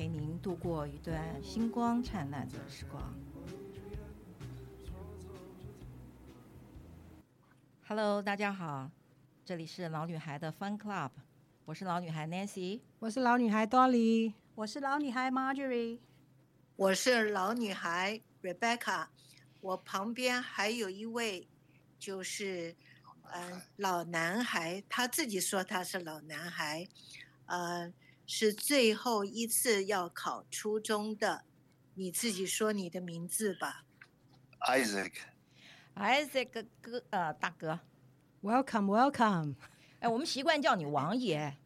陪您度过一段星光灿烂的时光。Hello，大家好，这里是老女孩的 Fun Club，我是老女孩 Nancy，我是老女孩 Dolly。我是老女孩 Marjorie，我是老女孩 Rebecca，我旁边还有一位，就是，呃，老男孩，他自己说他是老男孩，呃，是最后一次要考初中的，你自己说你的名字吧，Isaac，Isaac 哥，呃，大哥，Welcome，Welcome，哎，我们习惯叫你王爷。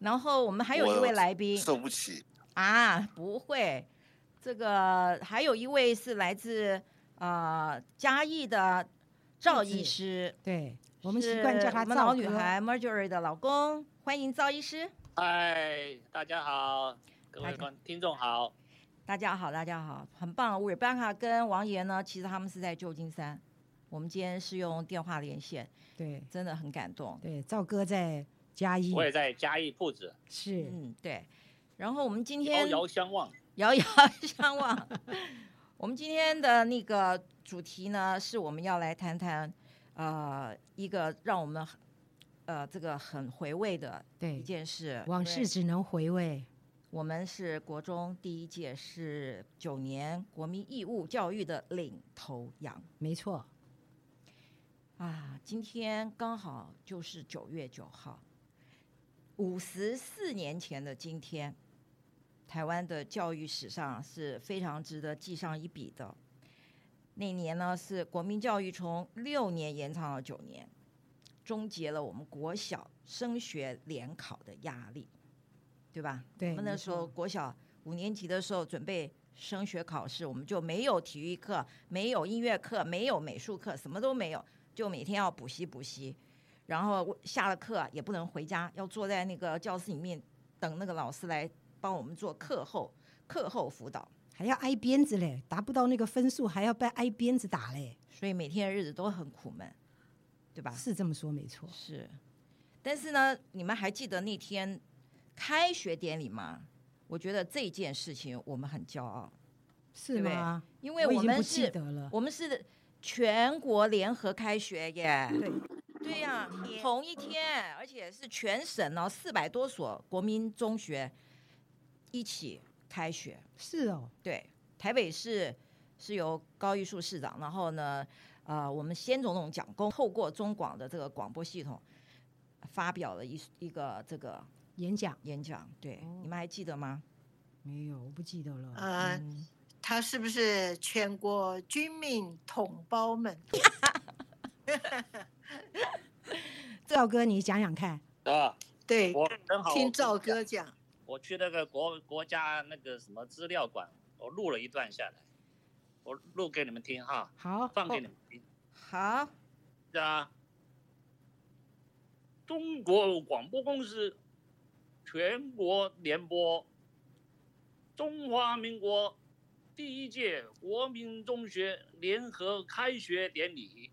然后我们还有一位来宾，受不起。啊，不会，这个还有一位是来自啊、呃、嘉义的赵医师，对，我们习惯叫他赵女孩 Marjorie 的老公，欢迎赵医师。嗨，大家好，各位观听众好，大家好，大家好，很棒。Rebecca 跟王爷呢，其实他们是在旧金山，我们今天是用电话连线，对，真的很感动。对，赵哥在。嘉义，我也在嘉义铺子，是，嗯，对。然后我们今天遥遥相望，遥遥相望。我们今天的那个主题呢，是我们要来谈谈，呃，一个让我们呃这个很回味的一件事。往事只能回味。我们是国中第一届是九年国民义务教育的领头羊，没错。啊，今天刚好就是九月九号。五十四年前的今天，台湾的教育史上是非常值得记上一笔的。那年呢，是国民教育从六年延长了九年，终结了我们国小升学联考的压力，对吧？对。我们那时候国小五年级的时候准备升学考试，我们就没有体育课，没有音乐课，没有美术课，什么都没有，就每天要补习补习。然后下了课也不能回家，要坐在那个教室里面等那个老师来帮我们做课后课后辅导，还要挨鞭子嘞，达不到那个分数还要被挨鞭子打嘞，所以每天的日子都很苦闷，对吧？是这么说没错。是，但是呢，你们还记得那天开学典礼吗？我觉得这件事情我们很骄傲，是吗？因为我们是，我们是全国联合开学耶。对。对呀、啊，同一天，而且是全省哦，四百多所国民中学一起开学。是哦，对，台北市是由高玉树市长，然后呢，呃，我们先总统蒋公透过中广的这个广播系统发表了一一个这个演讲演讲。对、哦，你们还记得吗？没有，我不记得了。啊、呃嗯，他是不是全国军民同胞们？赵哥，你讲讲看。啊，对，我正好听赵哥讲。我去那个国国家那个什么资料馆，我录了一段下来，我录给你们听哈。好，放给你们听。好。是啊。中国广播公司全国联播中华民国第一届国民中学联合开学典礼。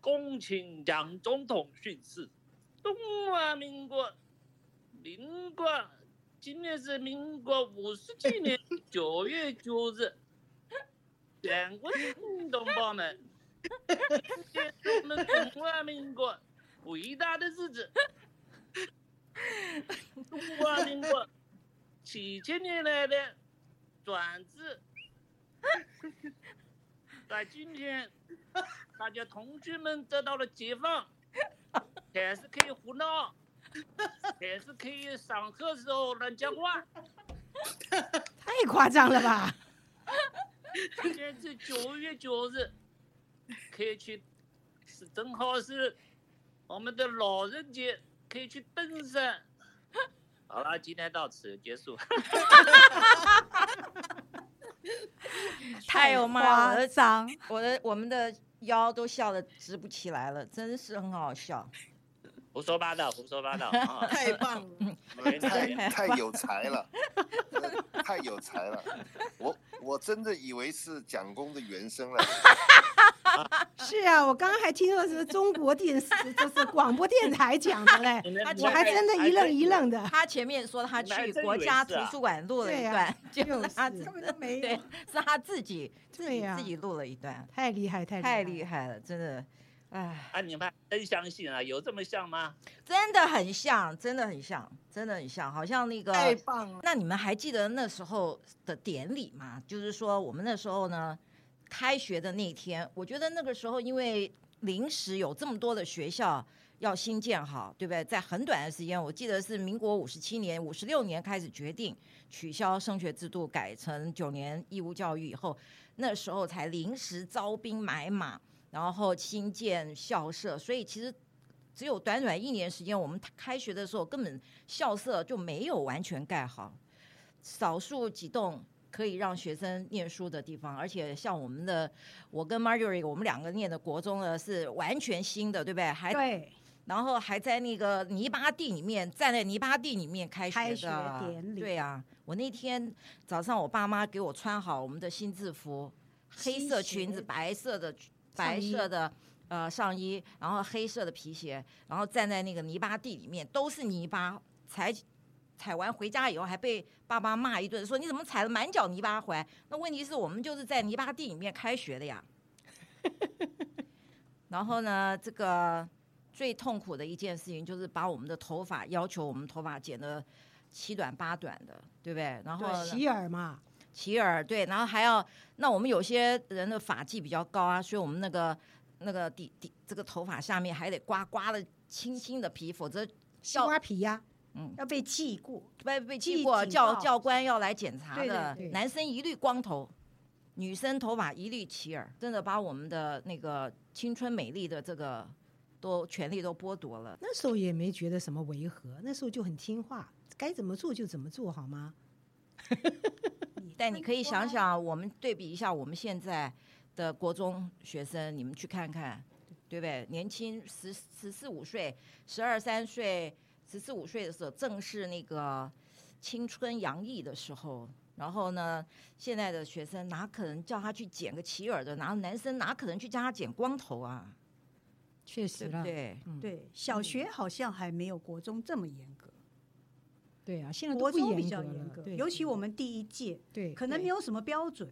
恭请蒋总统训示：中华民国，民国，今天是民国五十七年 九月九日，全国的同胞们，今天是我们中华民国伟大的日子。中华民国七千年来的转制，在今天。大家同学们得到了解放，开始可以胡闹，开始可以上课时候乱讲话，太夸张了吧？今天是九月九日，可以去，是正好是我们的老人节，可以去登山，好了，今天到此结束。太有骂了，夸张，我的我们的腰都笑得直不起来了，真是很好笑。胡说八道，胡说八道 啊！太棒了，太太有才了，太有才了。我我真的以为是蒋公的原声了。是啊，我刚刚还听说是中国电视，就是广播电台讲的嘞，我还真的一愣一愣的。他前面说他去国家图书馆录了一段，就是他根本就没对，是他自己自己自己录了一段，太厉害，太太厉害了，真的。哎，啊，你们真相信啊？有这么像吗？真的很像，真的很像，真的很像，好像那个太棒了。那你们还记得那时候的典礼吗？就是说，我们那时候呢，开学的那天，我觉得那个时候因为临时有这么多的学校要新建好，对不对？在很短的时间，我记得是民国五十七年、五十六年开始决定取消升学制度，改成九年义务教育以后，那时候才临时招兵买马。然后新建校舍，所以其实只有短短一年时间，我们开学的时候根本校舍就没有完全盖好，少数几栋可以让学生念书的地方，而且像我们的，我跟 Marjorie 我们两个念的国中呢是完全新的，对不对？还对，然后还在那个泥巴地里面，站在泥巴地里面开学的开学典礼。对啊，我那天早上我爸妈给我穿好我们的新制服，黑色裙子，白色的。白色的呃上衣，然后黑色的皮鞋，然后站在那个泥巴地里面，都是泥巴。踩踩完回家以后，还被爸爸骂一顿，说你怎么踩了满脚泥巴回来？那问题是我们就是在泥巴地里面开学的呀。然后呢，这个最痛苦的一件事情就是把我们的头发要求我们头发剪得七短八短的，对不对？然后洗耳嘛。齐耳对，然后还要那我们有些人的发际比较高啊，所以我们那个那个底底这个头发下面还得刮刮的轻轻的皮，否则西瓜皮呀、啊，嗯，要被记过，被被记过，教教官要来检查的。对对对，男生一律光头，女生头发一律齐耳，真的把我们的那个青春美丽的这个都权利都剥夺了。那时候也没觉得什么违和，那时候就很听话，该怎么做就怎么做好吗？但你可以想想，我们对比一下我们现在的国中学生，你们去看看，对不对？年轻十十四五岁、十二三岁、十四五岁的时候，正是那个青春洋溢的时候。然后呢，现在的学生哪可能叫他去剪个齐耳的？然后男生哪可能去叫他剪光头啊？确实了，对、嗯、对，小学好像还没有国中这么严格。对啊，现在都国中比较严格，尤其我们第一届，对，可能没有什么标准，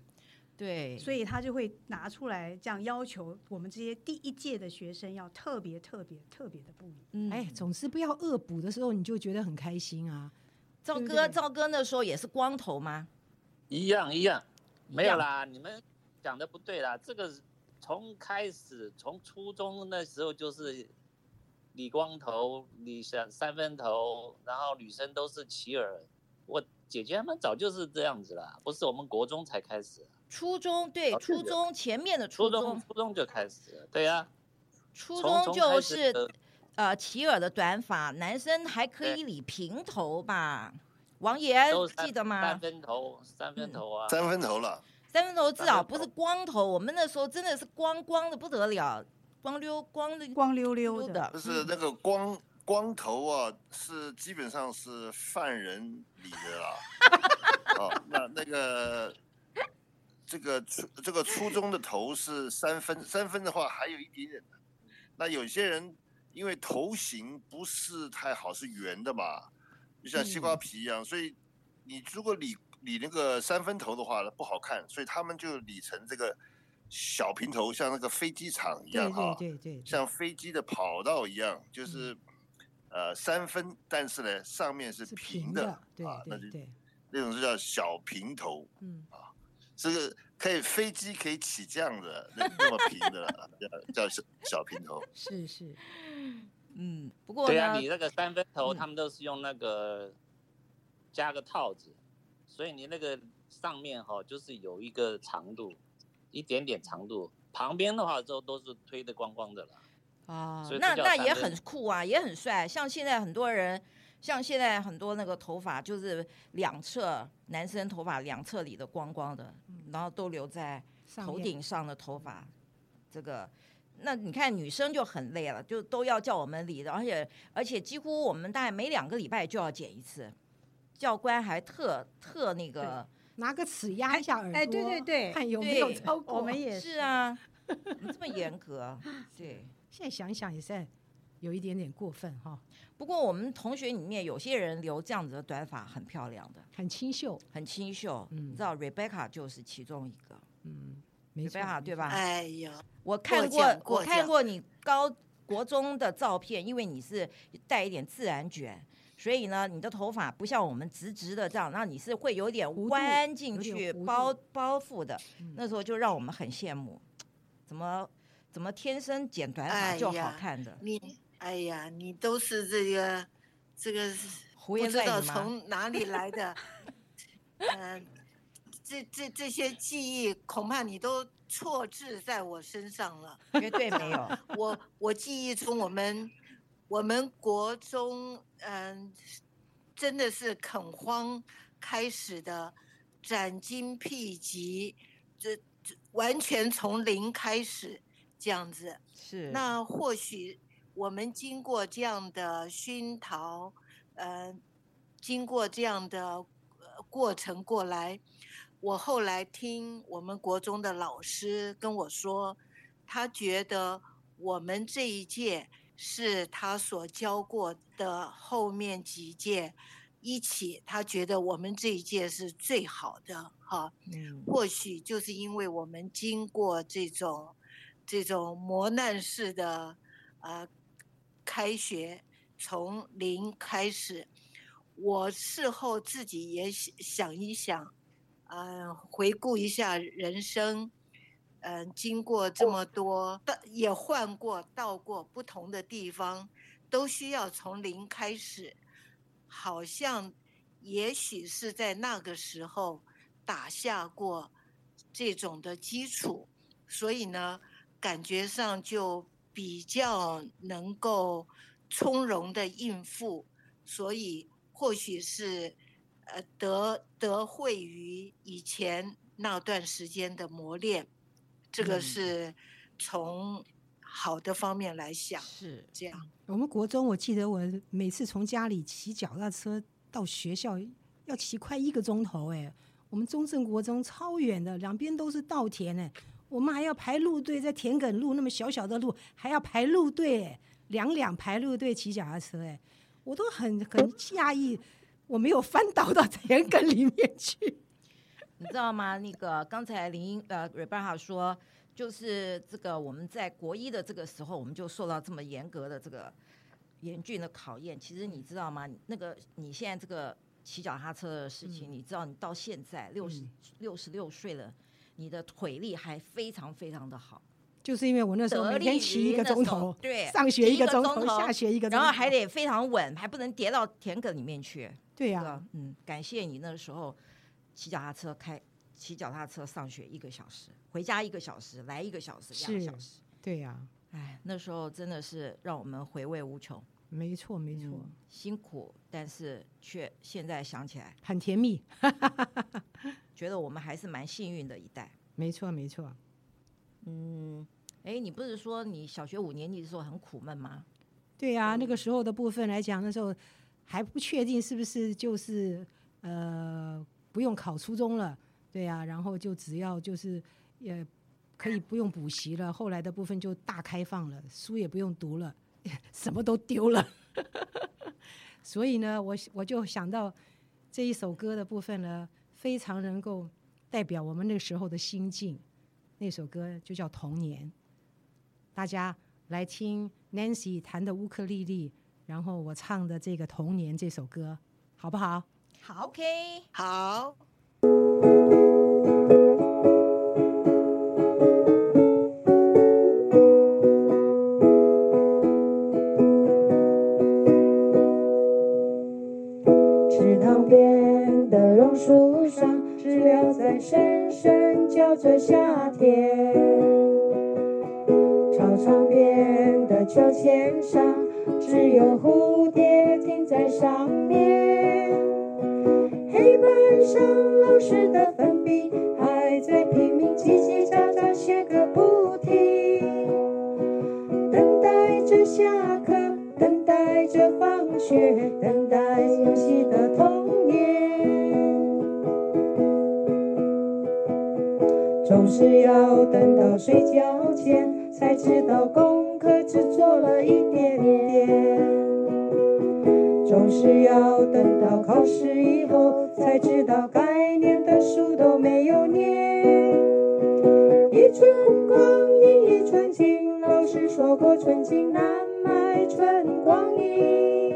对，所以他就会拿出来这样要求我们这些第一届的学生要特别特别特别的不一样。嗯，哎，总是不要恶补的时候，你就觉得很开心啊。赵哥，赵哥那时候也是光头吗？一样一样，没有啦，你们讲的不对啦。这个从开始从初中那时候就是。理光头，理想三分头，然后女生都是齐耳。我姐姐他们早就是这样子了，不是我们国中才开始。初中对，初中前面的初中，初中，初中就开始了，对呀、啊。初中就是呃齐耳的短发，男生还可以理平头吧？王爷记得吗？三分头，三分头啊，三分头了。三分头至少不是光头，我们那时候真的是光光的不得了。光溜光的光溜溜的，不是那个光光头啊，是基本上是犯人理的啦。哦，那那个这个初这个初中的头是三分，三分的话还有一点点的。那有些人因为头型不是太好，是圆的嘛，就像西瓜皮一样，所以你如果理理那个三分头的话呢，不好看，所以他们就理成这个。小平头像那个飞机场一样哈，对对对，像飞机的跑道一样，就是呃三分，但是呢上面是平的啊，那就那种是叫小平头，嗯。啊，这个可以飞机可以起降的那那么平的叫叫小小平头，是是，嗯，不过对啊，你那个三分头他们都是用那个加个套子，所以你那个上面哈就是有一个长度。一点点长度，旁边的话都都是推的光光的了。啊，那那也很酷啊，也很帅。像现在很多人像现在很多那个头发就是两侧男生头发两侧理的光光的，然后都留在头顶上的头发，这个。那你看女生就很累了，就都要叫我们理的，而且而且几乎我们大概每两个礼拜就要剪一次，教官还特特那个拿个尺压一下耳朵，哎，对对对，看有没有超过。我们也是啊，这么严格，对。现在想一想也是有一点点过分哈。不过我们同学里面有些人留这样子的短发很漂亮的，很清秀，很清秀。嗯，你知道 Rebecca 就是其中一个。嗯。没办法，对吧？哎呀，我看，过我看过你高国中的照片，因为你是带一点自然卷，所以呢，你的头发不像我们直直的这样，那你是会有点弯进去包包覆的。那时候就让我们很羡慕，怎么怎么天生剪短发就好看的？哎、你哎呀，你都是这个这个不知道从哪里来的，嗯。这这这些记忆恐怕你都错置在我身上了，绝对没有。我我记忆中，我们我们国中，嗯，真的是垦荒开始的，斩荆辟棘，这这完全从零开始这样子。是。那或许我们经过这样的熏陶，嗯，经过这样的过程过来。我后来听我们国中的老师跟我说，他觉得我们这一届是他所教过的后面几届一起，他觉得我们这一届是最好的哈。嗯，或许就是因为我们经过这种这种磨难式的呃开学，从零开始，我事后自己也想一想。嗯，回顾一下人生，嗯，经过这么多，也换过、到过不同的地方，都需要从零开始。好像，也许是在那个时候打下过这种的基础，所以呢，感觉上就比较能够从容的应付。所以，或许是。呃，得得惠于以前那段时间的磨练，这个是从好的方面来想，是这样。我们国中，我记得我每次从家里骑脚踏车到学校要骑快一个钟头，哎，我们中正国中超远的，两边都是稻田，哎，我们还要排路队，在田埂路那么小小的路还要排路队，两两排路队骑脚踏车，哎，我都很很讶异。我没有翻倒到田埂里面去，你知道吗？那个刚才林英呃瑞巴哈说，就是这个我们在国一的这个时候，我们就受到这么严格的这个严峻的考验。其实你知道吗？那个你现在这个骑脚踏车的事情，嗯、你知道你到现在六十六十六岁了，你的腿力还非常非常的好。就是因为我那时候每天骑一个钟头，对，上学一个钟头，下学一个钟头，然后还得非常稳，还不能跌到田埂里面去。对呀、啊，嗯，感谢你那时候骑脚踏车开，骑脚踏车上学一个小时，回家一个小时，来一个小时，两个小时。对呀、啊，哎，那时候真的是让我们回味无穷。没错，没错、嗯，辛苦，但是却现在想起来很甜蜜，觉得我们还是蛮幸运的一代。没错，没错。嗯，哎，你不是说你小学五年级的时候很苦闷吗？对呀、啊，那个时候的部分来讲，那时候还不确定是不是就是呃不用考初中了，对呀、啊，然后就只要就是也可以不用补习了。后来的部分就大开放了，书也不用读了，什么都丢了。所以呢，我我就想到这一首歌的部分呢，非常能够代表我们那时候的心境。那首歌就叫《童年》，大家来听 Nancy 弹的乌克丽丽，然后我唱的这个《童年》这首歌，好不好？好，OK，好。池塘边的榕树上，知了在声声叫着夏天。操场边的秋千上，只有蝴蝶停在上面。黑板上老师的粉笔还在拼命叽叽喳喳写个不停，等待着下课，等待着放学，等待游戏的童年。总是要等到睡觉前才知道功课只做了一点点。总是要等到考试以后，才知道该念的书都没有念。一寸光阴一寸金，老师说过寸金难买寸光阴。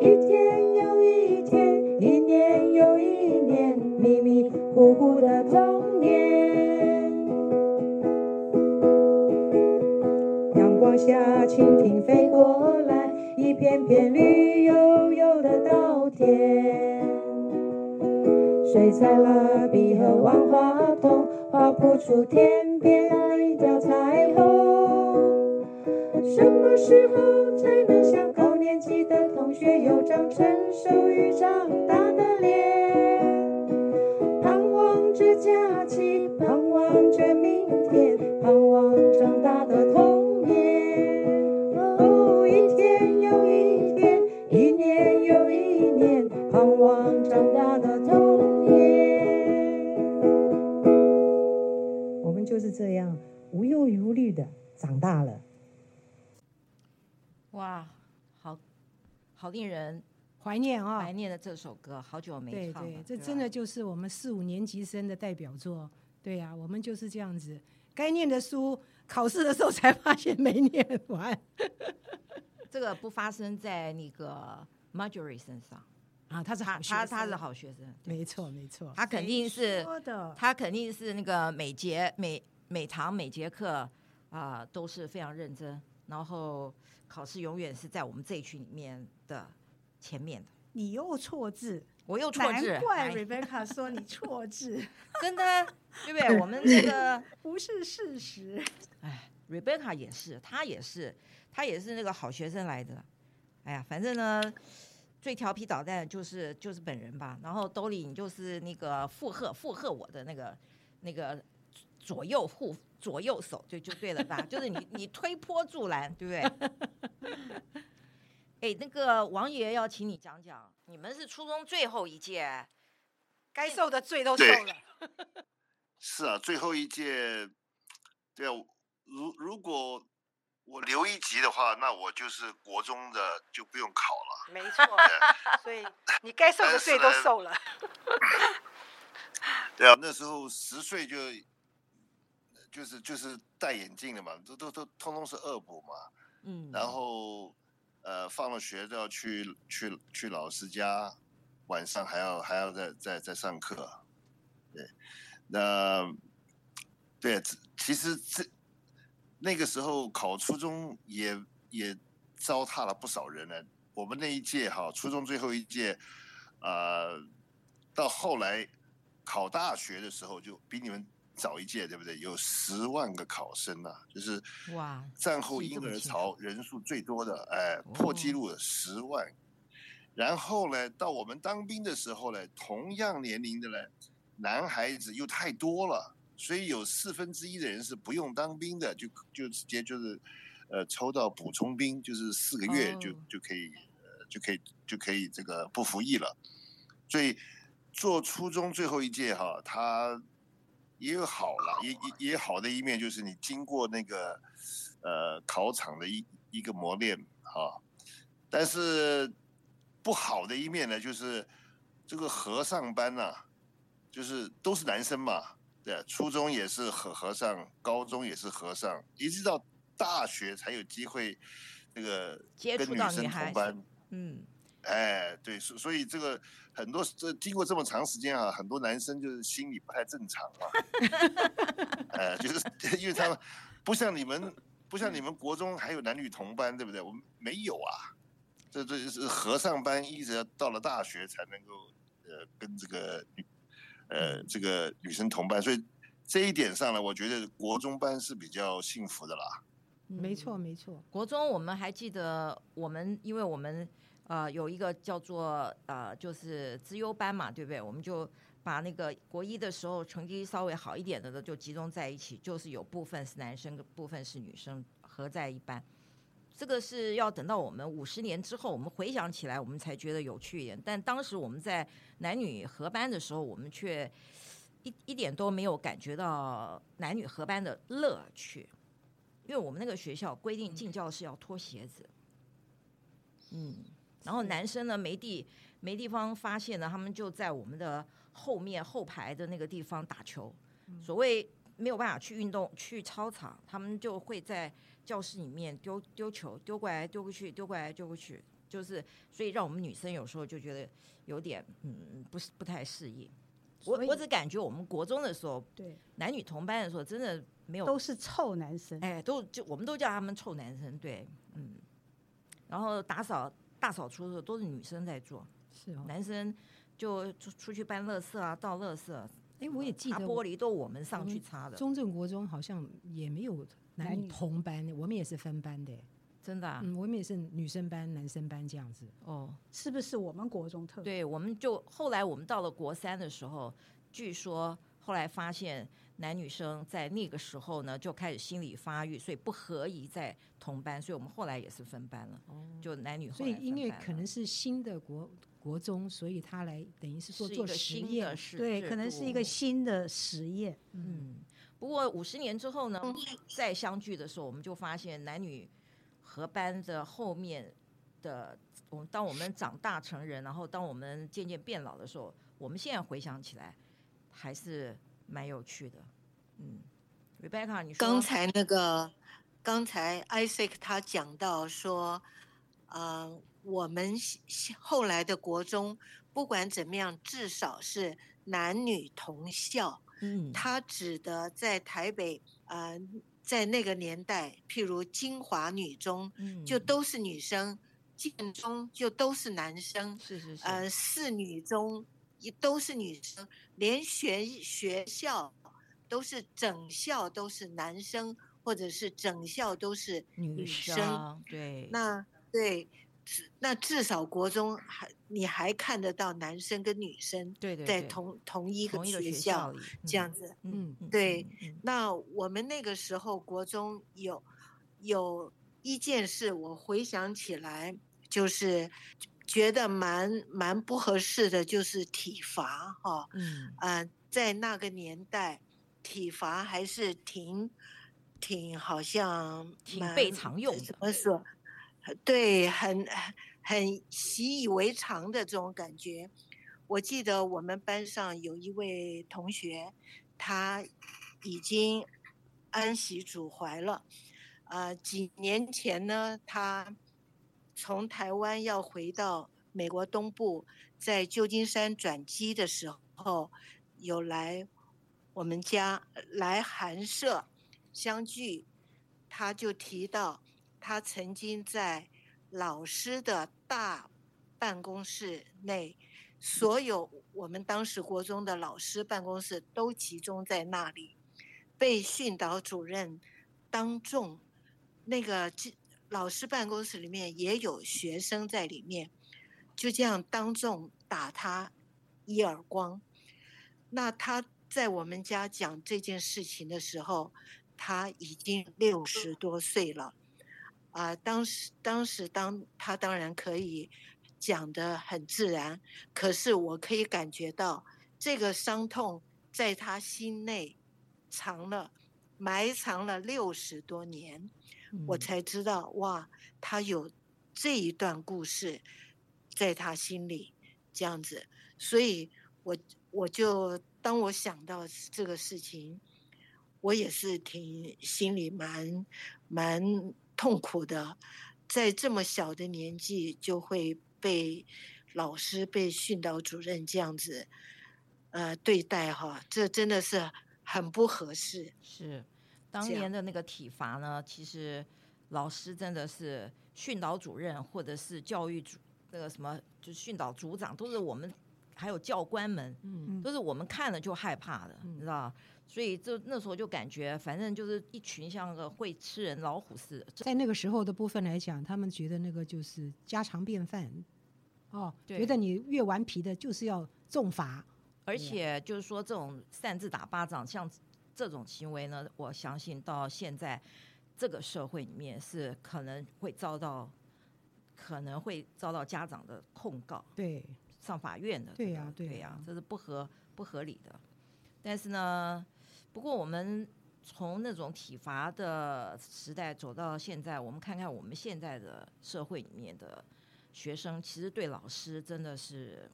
一天又一天，一年又一年，迷迷糊糊的童年。阳光下，蜻蜓飞过来。一片片绿油油的稻田，水彩蜡笔和万花筒画不出天边那一条彩虹。什么时候才能像高年级的同学有张成熟与长大的脸？盼望着假期，盼望着无忧无虑的长大了。哇，好好令人怀念啊！怀念的这首歌，好久没唱了。对对，这真的就是我们四五年级生的代表作。对呀、啊，我们就是这样子，该念的书，考试的时候才发现没念完。这个不发生在那个 Marjorie 身上啊，他是好学生，他他是好学生，没错没错，他肯定是，他肯定是那个每节每每堂每节课啊、呃、都是非常认真，然后考试永远是在我们这一群里面的前面的。你又错字，我又错字，难怪 Rebecca 说你错字，真的对不对？我们这个 不是事实。哎，Rebecca 也是，他也是。他也是那个好学生来的，哎呀，反正呢，最调皮捣蛋就是就是本人吧。然后兜里你就是那个附和附和我的那个那个左右护左右手就就对了吧？就是你你推波助澜，对不对？哎，那个王爷要请你讲讲，你们是初中最后一届，该受的罪都受了。是啊，最后一届，对啊，如如果。我留一级的话，那我就是国中的，就不用考了。没错，所以你该受的罪都受了。对啊，那时候十岁就就是就是戴眼镜的嘛，都都都通通是恶补嘛。嗯。然后呃，放了学都要去去去老师家，晚上还要还要再再再上课。对，那对，其实这。那个时候考初中也也糟蹋了不少人呢。我们那一届哈，初中最后一届，呃，到后来考大学的时候就比你们早一届，对不对？有十万个考生呐、啊，就是哇，战后婴儿潮人数最多的，哎，破纪录的十万。然后呢，到我们当兵的时候呢，同样年龄的呢，男孩子又太多了。所以有四分之一的人是不用当兵的，就就直接就是，呃，抽到补充兵，就是四个月就就可以，呃，就可以就可以这个不服役了。所以做初中最后一届哈，他也有好了，也也也好的一面，就是你经过那个呃考场的一一个磨练啊，但是不好的一面呢，就是这个和尚班呐，就是都是男生嘛。对，初中也是和和尚，高中也是和尚，一直到大学才有机会，那个跟女生同班。嗯，哎，对，所所以这个很多这经过这么长时间啊，很多男生就是心理不太正常啊。哎，就是 因为他们不像你们，不像你们国中还有男女同班，对不对？我们没有啊。这这是和尚班，一直到了大学才能够呃跟这个女。呃，这个女生同班，所以这一点上呢，我觉得国中班是比较幸福的啦。没错没错。国中我们还记得，我们因为我们呃有一个叫做呃就是资优班嘛，对不对？我们就把那个国一的时候成绩稍微好一点的就集中在一起，就是有部分是男生，部分是女生合在一班。这个是要等到我们五十年之后，我们回想起来，我们才觉得有趣一点。但当时我们在男女合班的时候，我们却一一点都没有感觉到男女合班的乐趣，因为我们那个学校规定进教室要脱鞋子。嗯，然后男生呢没地没地方发泄呢，他们就在我们的后面后排的那个地方打球。所谓没有办法去运动去操场，他们就会在。教室里面丢丢球，丢过来丢过去，丢过来丢过去，就是所以让我们女生有时候就觉得有点嗯，不是不太适应。我我只感觉我们国中的时候，对男女同班的时候，真的没有都是臭男生，哎，都就我们都叫他们臭男生，对，嗯。然后打扫大扫除的时候都是女生在做，是哦，男生就出出去搬垃圾啊，倒垃圾。哎，我也记得玻璃都我们上去擦的。中正国中好像也没有。男女同班的，我们也是分班的，真的、啊。嗯，我们也是女生班、男生班这样子。哦，是不是我们国中特别？对，我们就后来我们到了国三的时候，据说后来发现男女生在那个时候呢就开始心理发育，所以不合宜在同班，所以我们后来也是分班了。哦，就男女。所以因为可能是新的国国中，所以他来等于是做做实验，对，可能是一个新的实验。嗯。不过五十年之后呢，再相聚的时候，我们就发现男女合班的后面的，我们当我们长大成人，然后当我们渐渐变老的时候，我们现在回想起来还是蛮有趣的。嗯，Rebecca，你说刚才那个，刚才 Isaac 他讲到说，呃，我们后来的国中不管怎么样，至少是男女同校。嗯，他指的在台北，呃，在那个年代，譬如金华女中，嗯，就都是女生；建中就都是男生，是是是，呃，四女中也都是女生，连学学校都是整校都是男生，或者是整校都是女生，女生对，那对。那至少国中还你还看得到男生跟女生对对在同同一个学校这样子，嗯，对。那我们那个时候国中有有一件事，我回想起来就是觉得蛮蛮不合适的，就是体罚哈，嗯呃，在那个年代体罚还是挺挺好像挺被常用的，怎么说？对，很很习以为常的这种感觉。我记得我们班上有一位同学，他已经安息主怀了。啊、呃，几年前呢，他从台湾要回到美国东部，在旧金山转机的时候，有来我们家来寒舍相聚，他就提到。他曾经在老师的大办公室内，所有我们当时国中的老师办公室都集中在那里，被训导主任当众，那个老师办公室里面也有学生在里面，就这样当众打他一耳光。那他在我们家讲这件事情的时候，他已经六十多岁了。啊，当时当时当他当然可以讲的很自然，可是我可以感觉到这个伤痛在他心内藏了，埋藏了六十多年，嗯，我才知道哇，他有这一段故事在他心里这样子，所以我我就当我想到这个事情，我也是挺心里蛮蛮。痛苦的，在这么小的年纪就会被老师、被训导主任这样子，呃，对待哈，这真的是很不合适。是，当年的那个体罚呢，其实老师真的是训导主任或者是教育组那个什么，就是训导组长，都是我们还有教官们，嗯都是我们看了就害怕的，嗯你知道？所以就那时候就感觉，反正就是一群像个会吃人老虎似的。在那个时候的部分来讲，他们觉得那个就是家常便饭，哦，觉得你越顽皮的，就是要重罚。而且就是说，这种擅自打巴掌，像这种行为呢，我相信到现在这个社会里面是可能会遭到，可能会遭到家长的控告，对，上法院的、这个。对呀对呀对呀，这是不合不合理的。但是呢，不过我们从那种体罚的时代走到现在，我们看看我们现在的社会里面的学生，其实对老师真的是。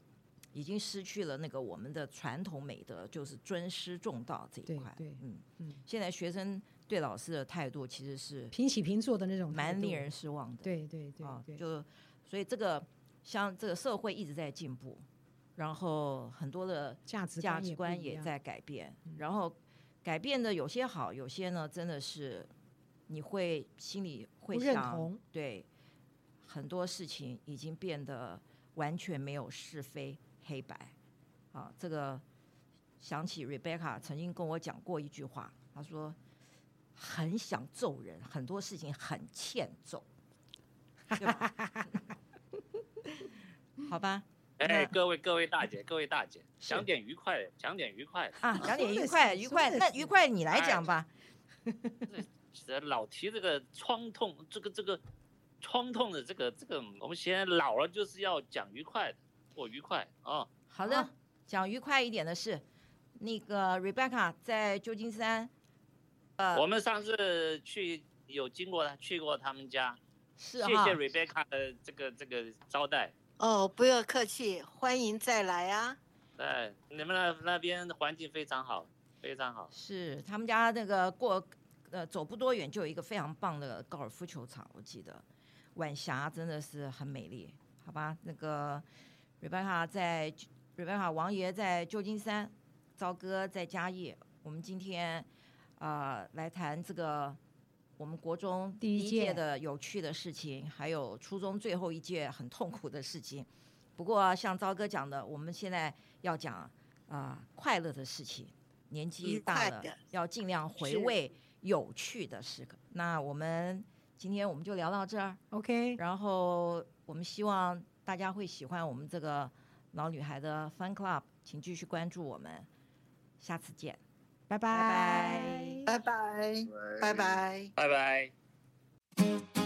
已经失去了那个我们的传统美德，就是尊师重道这一块。对对嗯嗯现在学生对老师的态度其实是平起平坐的那种，蛮令人失望的。对对对啊，，就所以这个像这个社会一直在进步，然后很多的价值价值观也在改变，嗯然后改变的有些好，有些呢真的是你会心里会不认想，同对很多事情已经变得完全没有是非黑白。啊，这个想起 Rebecca 曾经跟我讲过一句话，她说很想揍人，很多事情很欠揍，对吧 好吧？哎，各位各位大姐，各位大姐，讲点愉快的，讲点愉快的。啊，讲点愉快，愉快，的那愉快你来讲吧。这老提这个创痛，这个这个创痛的这个这个，我们现在老了就是要讲愉快的，过愉快啊。好的，讲愉快一点的是，那个 Rebecca 在旧金山，呃，我们上次去有经过去过他们家，是哈谢谢 Rebecca 的这个这个招待。哦，不要客气，欢迎再来啊！对，你们那那边环境非常好，非常好。是他们家那个过呃走不多远就有一个非常棒的高尔夫球场，我记得晚霞真的是很美丽，好吧？那个 Rebecca 在 Rebecca 王爷在旧金山，朝哥在嘉义，我们今天啊、呃、来谈这个我们国中第一届届的有趣的事情，还有初中最后一届很痛苦的事情。不过像昭哥讲的，我们现在要讲啊、呃、快乐的事情。年纪大了，要尽量回味有趣的时刻。那我们今天我们就聊到这儿，OK，然后我们希望大家会喜欢我们这个老女孩的 Fun Club，请继续关注我们，下次见。拜拜拜拜拜，拜拜。拜拜。